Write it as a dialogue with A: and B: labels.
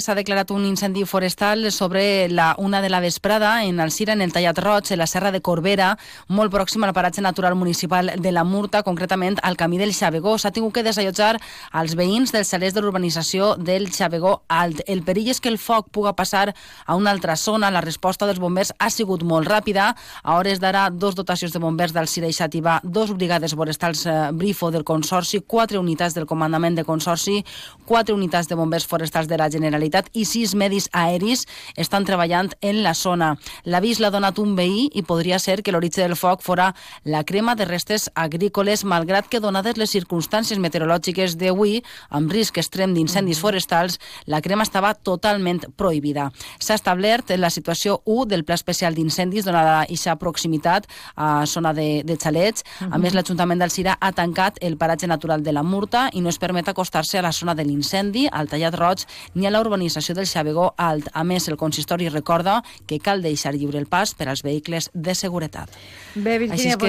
A: S'ha declarat un incendi forestal sobre la una de la vesprada en Alcira, en el Tallat Roig, en la Serra de Corbera, molt pròxim al paratge natural municipal de la Murta, concretament al camí del Xavegó. S'ha tingut que desallotjar als veïns dels salers de l'urbanització del Xavegó Alt. El perill és que el foc puga passar a una altra zona. La resposta dels bombers ha sigut molt ràpida. A hores d'ara, dos dotacions de bombers d'Alcira i Xativa, dos brigades forestals eh, Brifo del Consorci, quatre unitats del comandament de Consorci, quatre unitats de bombers forestals de la Generalitat Generalitat i sis medis aeris estan treballant en la zona. L'avís l'ha donat un veí i podria ser que l'origen del foc fora la crema de restes agrícoles, malgrat que donades les circumstàncies meteorològiques d'avui, amb risc extrem d'incendis mm. forestals, la crema estava totalment prohibida. S'ha establert la situació 1 del Pla Especial d'Incendis, donada aquesta proximitat a zona de, de xalets. A mm-hmm. més, l'Ajuntament d'Alcira ha tancat el paratge natural de la Murta i no es permet acostar-se a la zona de l'incendi, al Tallat Roig, ni a la urbanització del Xavegó Alt. A més, el consistori recorda que cal deixar lliure el pas per als vehicles de seguretat.
B: Bé, Virginia, Així que...